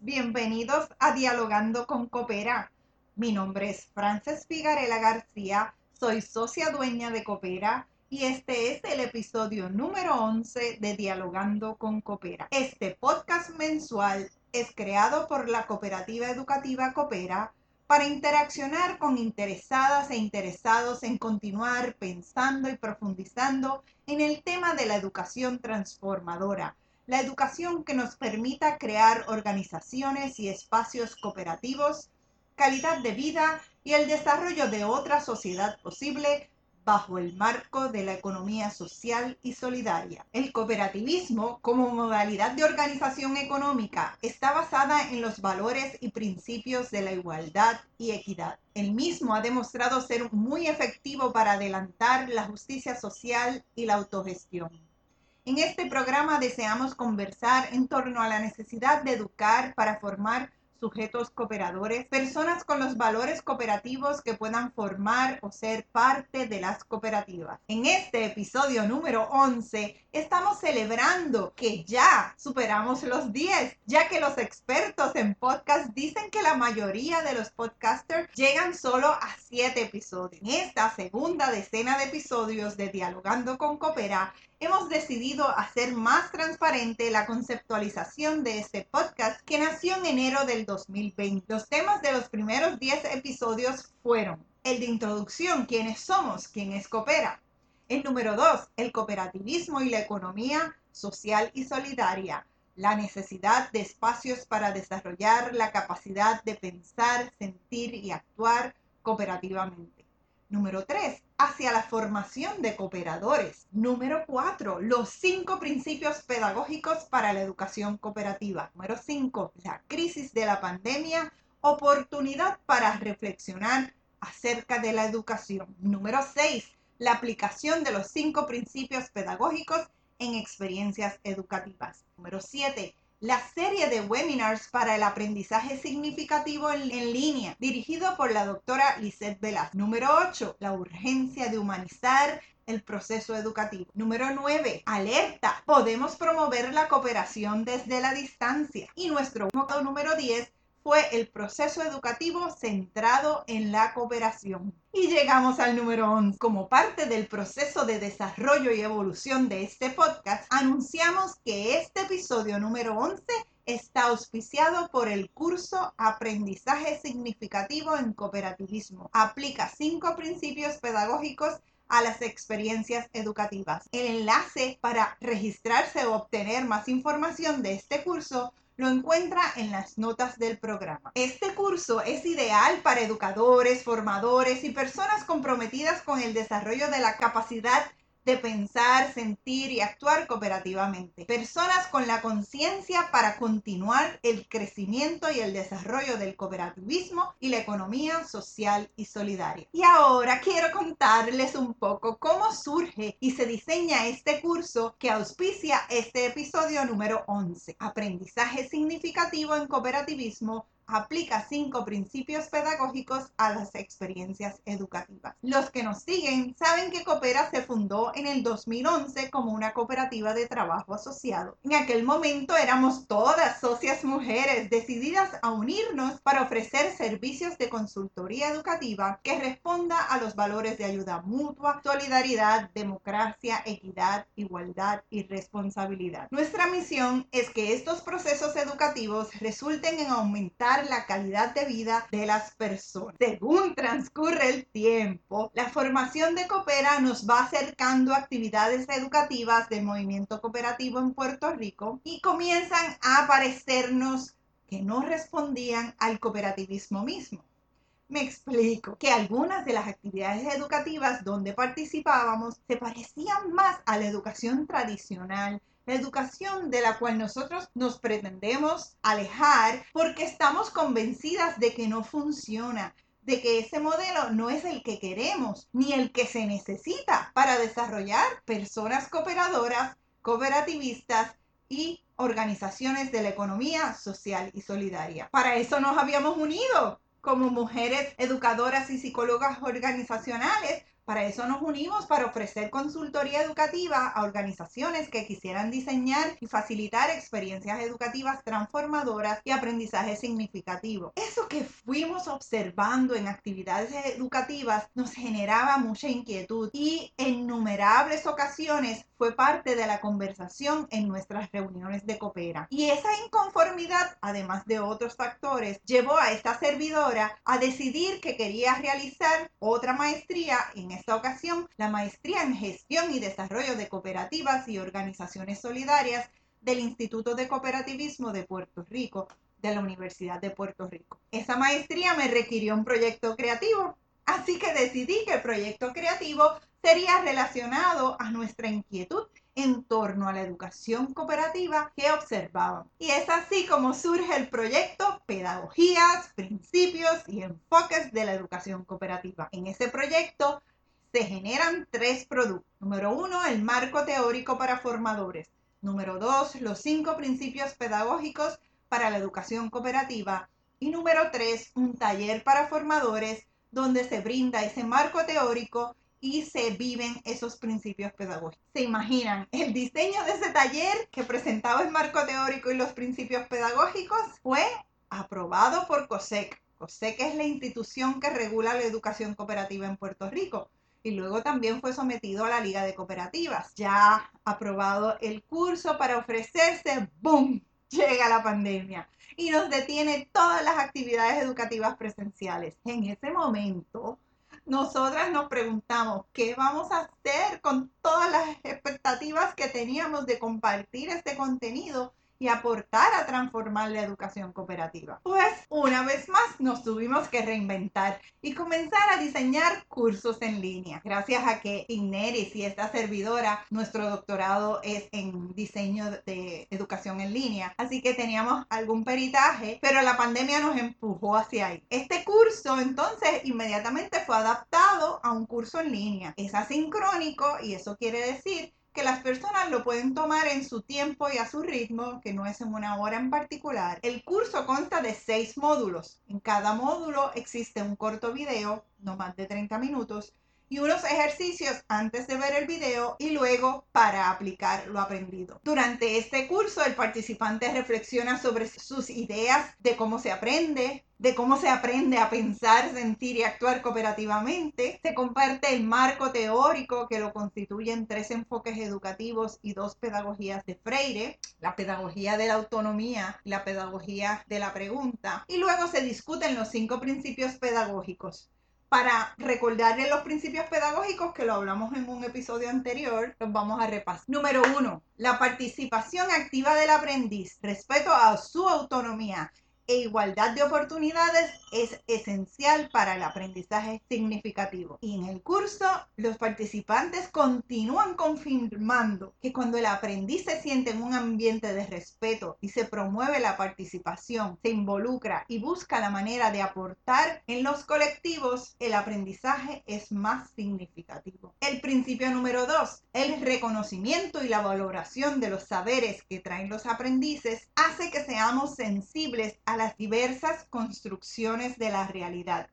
bienvenidos a Dialogando con Coopera. Mi nombre es Frances Figarela García, soy socia dueña de Coopera y este es el episodio número 11 de Dialogando con Coopera. Este podcast mensual es creado por la cooperativa educativa Coopera para interaccionar con interesadas e interesados en continuar pensando y profundizando en el tema de la educación transformadora la educación que nos permita crear organizaciones y espacios cooperativos, calidad de vida y el desarrollo de otra sociedad posible bajo el marco de la economía social y solidaria. El cooperativismo como modalidad de organización económica está basada en los valores y principios de la igualdad y equidad. El mismo ha demostrado ser muy efectivo para adelantar la justicia social y la autogestión. En este programa deseamos conversar en torno a la necesidad de educar para formar sujetos cooperadores, personas con los valores cooperativos que puedan formar o ser parte de las cooperativas. En este episodio número 11 estamos celebrando que ya superamos los 10, ya que los expertos en podcast dicen que la mayoría de los podcasters llegan solo a 7 episodios. En esta segunda decena de episodios de Dialogando con Coopera, hemos decidido hacer más transparente la conceptualización de este podcast que nació en enero del 2020. Los temas de los primeros 10 episodios fueron el de introducción, quiénes somos, quién es Coopera. El número 2, el cooperativismo y la economía social y solidaria. La necesidad de espacios para desarrollar la capacidad de pensar, sentir y actuar cooperativamente. Número 3, hacia la formación de cooperadores. Número 4, los cinco principios pedagógicos para la educación cooperativa. Número 5, la crisis de la pandemia, oportunidad para reflexionar acerca de la educación. Número 6, la aplicación de los cinco principios pedagógicos en experiencias educativas. Número 7, la serie de webinars para el aprendizaje significativo en, línea, dirigido por la doctora Lisette Velas. Número 8, la urgencia de humanizar el proceso educativo. Número 9, alerta. Podemos promover la cooperación desde la distancia. Y nuestro número 10, fue el proceso educativo centrado en la cooperación. Y llegamos al número 11. Como parte del proceso de desarrollo y evolución de este podcast, anunciamos que este episodio número 11 está auspiciado por el curso Aprendizaje Significativo en Cooperativismo. Aplica cinco principios pedagógicos a las experiencias educativas. El enlace para registrarse o obtener más información de este curso lo encuentra en las notas del programa. Este curso es ideal para educadores, formadores y personas comprometidas con el desarrollo de la capacidad de pensar, sentir y actuar cooperativamente. Personas con la conciencia para continuar el crecimiento y el desarrollo del cooperativismo y la economía social y solidaria. Y ahora quiero contarles un poco cómo surge y se diseña este curso que auspicia este episodio número 11, Aprendizaje significativo en cooperativismo aplica cinco principios pedagógicos a las experiencias educativas. Los que nos siguen saben que Coopera se fundó en el 2011 como una cooperativa de trabajo asociado. En aquel momento éramos todas socias mujeres decididas a unirnos para ofrecer servicios de consultoría educativa que responda a los valores de ayuda mutua, solidaridad, democracia, equidad, igualdad y responsabilidad. Nuestra misión es que estos procesos educativos resulten en aumentar la calidad de vida de las personas. Según transcurre el tiempo, la formación de Coopera nos va acercando a actividades educativas del movimiento cooperativo en Puerto Rico y comienzan a aparecernos que no respondían al cooperativismo mismo. Me explico que algunas de las actividades educativas donde participábamos se parecían más a la educación tradicional la educación de la cual nosotros nos pretendemos alejar porque estamos convencidas de que no funciona, de que ese modelo no es el que queremos ni el que se necesita para desarrollar personas cooperadoras, cooperativistas y organizaciones de la economía social y solidaria. Para eso nos habíamos unido como mujeres educadoras y psicólogas organizacionales Para eso nos unimos para ofrecer consultoría educativa a organizaciones que quisieran diseñar y facilitar experiencias educativas transformadoras y aprendizaje significativo. Eso que fuimos observando en actividades educativas nos generaba mucha inquietud y en innumerables ocasiones fue parte de la conversación en nuestras reuniones de coopera. Y esa inconformidad, además de otros factores, llevó a esta servidora a decidir que quería realizar otra maestría, en esta ocasión la maestría en gestión y desarrollo de cooperativas y organizaciones solidarias del Instituto de Cooperativismo de Puerto Rico, de la Universidad de Puerto Rico. Esa maestría me requirió un proyecto creativo, así que decidí que el proyecto creativo sería relacionado a nuestra inquietud en torno a la educación cooperativa que observaban. Y es así como surge el proyecto Pedagogías, Principios y Enfoques de la Educación Cooperativa. En ese proyecto se generan tres productos. Número uno, el marco teórico para formadores. Número dos, los cinco principios pedagógicos para la educación cooperativa. Y número tres, un taller para formadores donde se brinda ese marco teórico y se viven esos principios pedagógicos. ¿Se imaginan? El diseño de ese taller que presentaba el marco teórico y los principios pedagógicos fue aprobado por COSEC. COSEC es la institución que regula la educación cooperativa en Puerto Rico. Y luego también fue sometido a la Liga de Cooperativas. Ya aprobado el curso para ofrecerse, ¡boom! Llega la pandemia y nos detiene todas las actividades educativas presenciales. En ese momento, nosotras nos preguntamos, ¿qué vamos a hacer con todas las expectativas que teníamos de compartir este contenido y aportar a transformar la educación cooperativa. Pues una vez más nos tuvimos que reinventar y comenzar a diseñar cursos en línea. Gracias a que Igneris y esta servidora, nuestro doctorado es en diseño de educación en línea, así que teníamos algún peritaje, pero la pandemia nos empujó hacia ahí. Este curso entonces inmediatamente fue adaptado a un curso en línea. Es asincrónico y eso quiere decir que las personas lo pueden tomar en su tiempo y a su ritmo, que no es en una hora en particular. El curso consta de seis módulos. En cada módulo existe un corto video, no más de 30 minutos, y unos ejercicios antes de ver el video y luego para aplicar lo aprendido. Durante este curso el participante reflexiona sobre sus ideas de cómo se aprende, de cómo se aprende a pensar, sentir y actuar cooperativamente. Se comparte el marco teórico que lo constituyen tres enfoques educativos y dos pedagogías de Freire, la pedagogía de la autonomía y la pedagogía de la pregunta. Y luego se discuten los cinco principios pedagógicos para recordarle los principios pedagógicos que lo hablamos en un episodio anterior, los vamos a repasar. Número uno, la participación activa del aprendiz, respeto a su autonomía e igualdad de oportunidades es esencial para el aprendizaje significativo. Y en el curso, los participantes continúan confirmando que cuando el aprendiz se siente en un ambiente de respeto y se promueve la participación, se involucra y busca la manera de aportar en los colectivos, el aprendizaje es más significativo. El principio número dos, el reconocimiento y la valoración de los saberes que traen los aprendices hace que seamos sensibles a las diversas construcciones de la realidad.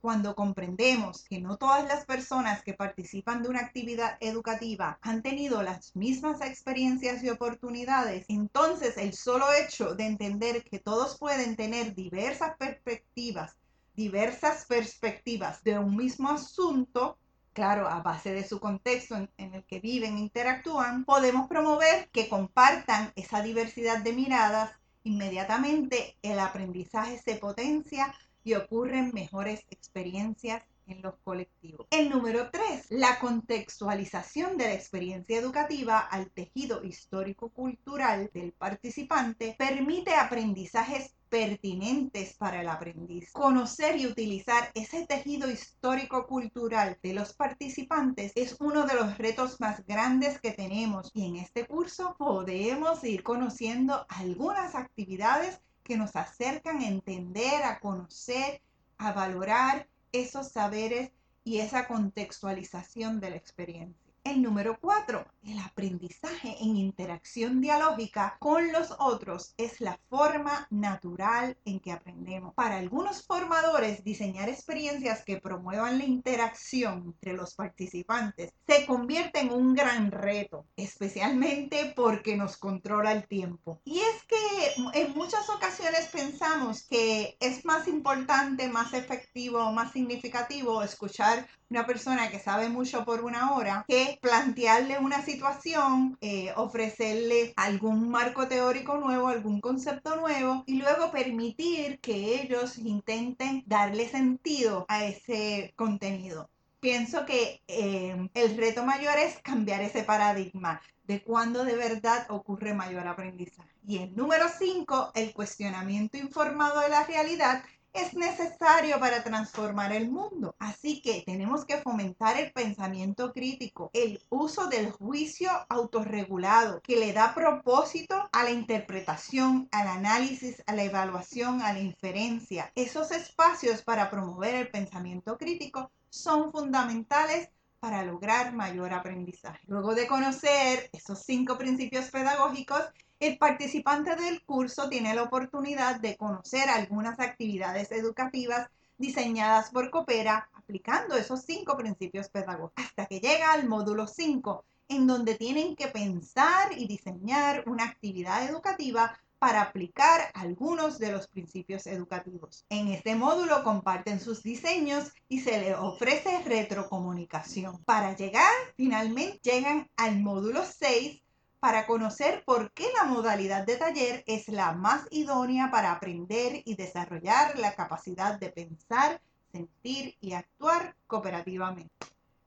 Cuando comprendemos que no todas las personas que participan de una actividad educativa han tenido las mismas experiencias y oportunidades, entonces el solo hecho de entender que todos pueden tener diversas perspectivas, diversas perspectivas de un mismo asunto, claro, a base de su contexto en, en, el que viven e interactúan, podemos promover que compartan esa diversidad de miradas inmediatamente el aprendizaje se potencia y ocurren mejores experiencias en los colectivos. El número tres, la contextualización de la experiencia educativa al tejido histórico-cultural del participante permite aprendizajes pertinentes para el aprendiz. Conocer y utilizar ese tejido histórico-cultural de los participantes es uno de los retos más grandes que tenemos y en este curso podemos ir conociendo algunas actividades que nos acercan a entender, a conocer, a valorar esos saberes y esa contextualización de la experiencia. El número cuatro, el aprendizaje en interacción dialógica con los otros es la forma natural en que aprendemos. Para algunos formadores, diseñar experiencias que promuevan la interacción entre los participantes se convierte en un gran reto, especialmente porque nos controla el tiempo. Y es que en muchas ocasiones pensamos que es más importante, más efectivo, más significativo escuchar una persona que sabe mucho por una hora que plantearle una situación, eh, ofrecerle algún marco teórico nuevo, algún concepto nuevo y luego permitir que ellos intenten darle sentido a ese contenido. Pienso que eh, el reto mayor es cambiar ese paradigma de cuándo de verdad ocurre mayor aprendizaje. Y el número 5, el cuestionamiento informado de la realidad es necesario para transformar el mundo. Así que tenemos que fomentar el pensamiento crítico, el uso del juicio autorregulado, que le da propósito a la interpretación, al análisis, a la evaluación, a la inferencia. Esos espacios para promover el pensamiento crítico son fundamentales para lograr mayor aprendizaje. Luego de conocer esos cinco principios pedagógicos, el participante del curso tiene la oportunidad de conocer algunas actividades educativas diseñadas por Coopera aplicando esos cinco principios pedagógicos hasta que llega al módulo 5, en donde tienen que pensar y diseñar una actividad educativa para aplicar algunos de los principios educativos. En este módulo comparten sus diseños y se les ofrece retrocomunicación. Para llegar, finalmente llegan al módulo 6 para conocer por qué la modalidad de taller es la más idónea para aprender y desarrollar la capacidad de pensar, sentir y actuar cooperativamente.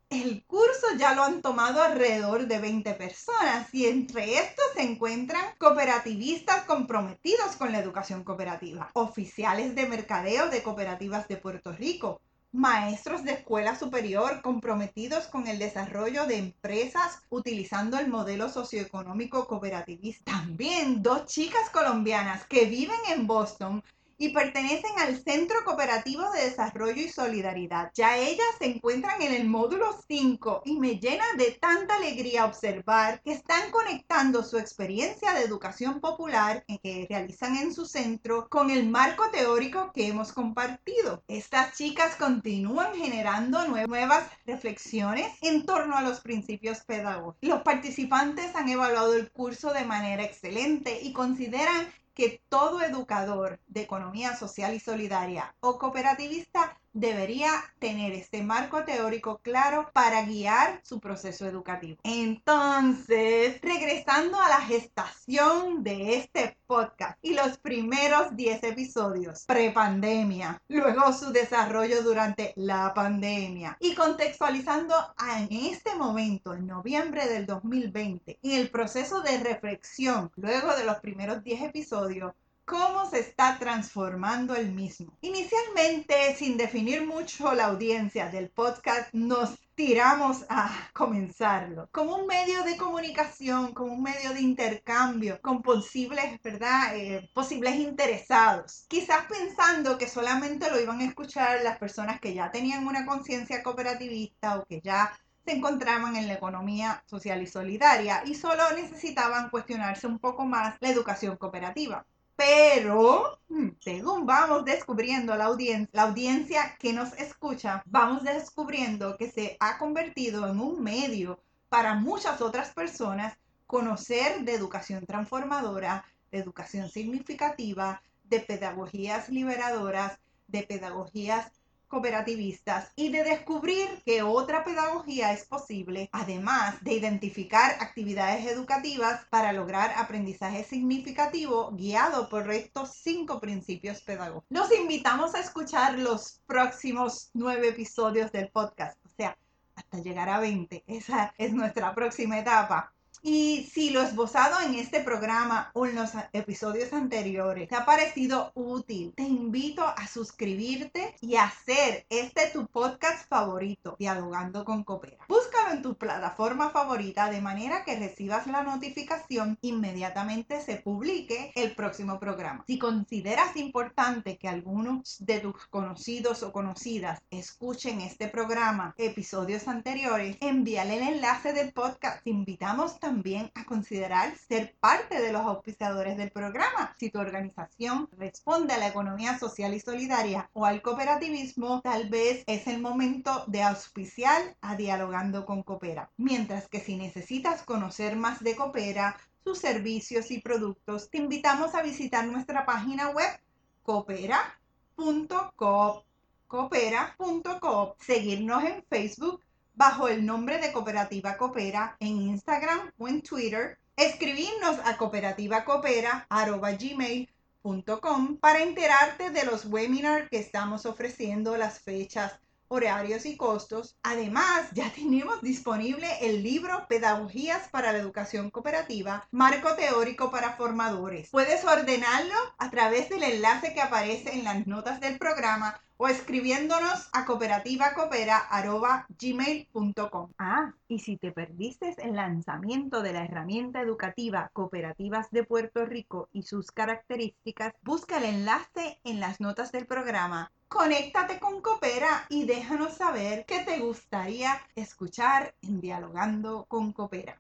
El curso ya lo han tomado alrededor de 20 personas y entre estos se encuentran cooperativistas comprometidos con la educación cooperativa, oficiales de mercadeo de cooperativas de Puerto Rico, maestros de escuela superior comprometidos con el desarrollo de empresas utilizando el modelo socioeconómico cooperativista. También dos chicas colombianas que viven en Boston y pertenecen al Centro Cooperativo de Desarrollo y Solidaridad. Ya ellas se encuentran en el módulo 5 y me llena de tanta alegría observar que están conectando su experiencia de educación popular que realizan en su centro con el marco teórico que hemos compartido. Estas chicas continúan generando nuevas reflexiones en torno a los principios pedagógicos. Los participantes han evaluado el curso de manera excelente y consideran que todo educador de economía social y solidaria o cooperativista debería tener este marco teórico claro para guiar su proceso educativo. Entonces, regresando a la gestación de este podcast y los primeros 10 episodios, prepandemia, luego su desarrollo durante la pandemia y contextualizando en este momento, en noviembre del 2020, en el proceso de reflexión, luego de los primeros 10 episodios, cómo se está transformando el mismo. Inicialmente, sin definir mucho la audiencia del podcast, nos tiramos a comenzarlo como un medio de comunicación, como un medio de intercambio con posibles, ¿verdad? Eh, posibles interesados. Quizás pensando que solamente lo iban a escuchar las personas que ya tenían una conciencia cooperativista o que ya se encontraban en la economía social y solidaria y solo necesitaban cuestionarse un poco más la educación cooperativa. Pero, hmm, según vamos descubriendo la audiencia, la audiencia que nos escucha, vamos descubriendo que se ha convertido en un medio para muchas otras personas conocer de educación transformadora, de educación significativa, de pedagogías liberadoras, de pedagogías cooperativistas y de descubrir que otra pedagogía es posible, además de identificar actividades educativas para lograr aprendizaje significativo guiado por estos cinco principios pedagógicos. Los invitamos a escuchar los próximos nueve episodios del podcast, o sea, hasta llegar a 20. Esa es nuestra próxima etapa. Y si lo esbozado en este programa o en los episodios anteriores te ha parecido útil, te invito a suscribirte y hacer este tu podcast favorito, Dialogando con Coopera. Búscalo en tu plataforma favorita de manera que recibas la notificación inmediatamente se publique el próximo programa. Si consideras importante que algunos de tus conocidos o conocidas escuchen este programa, episodios anteriores, envíale el enlace del podcast. Te invitamos también también a considerar ser parte de los auspiciadores del programa. Si tu organización responde a la economía social y solidaria o al cooperativismo, tal vez es el momento de auspiciar a Dialogando con Coopera. Mientras que si necesitas conocer más de Coopera, sus servicios y productos, te invitamos a visitar nuestra página web coopera.coop coopera.coop, seguirnos en Facebook bajo el nombre de Cooperativa Coopera en Instagram o en Twitter, escribirnos a cooperativacopera.gmail.com para enterarte de los webinars que estamos ofreciendo, las fechas, horarios y costos. Además, ya tenemos disponible el libro Pedagogías para la Educación Cooperativa, marco teórico para formadores. Puedes ordenarlo a través del enlace que aparece en las notas del programa o escribiéndonos a cooperativacopera.gmail.com. Ah, y si te perdiste el lanzamiento de la herramienta educativa Cooperativas de Puerto Rico y sus características, busca el enlace en las notas del programa. Conéctate con Coopera y déjanos saber qué te gustaría escuchar en Dialogando con Coopera.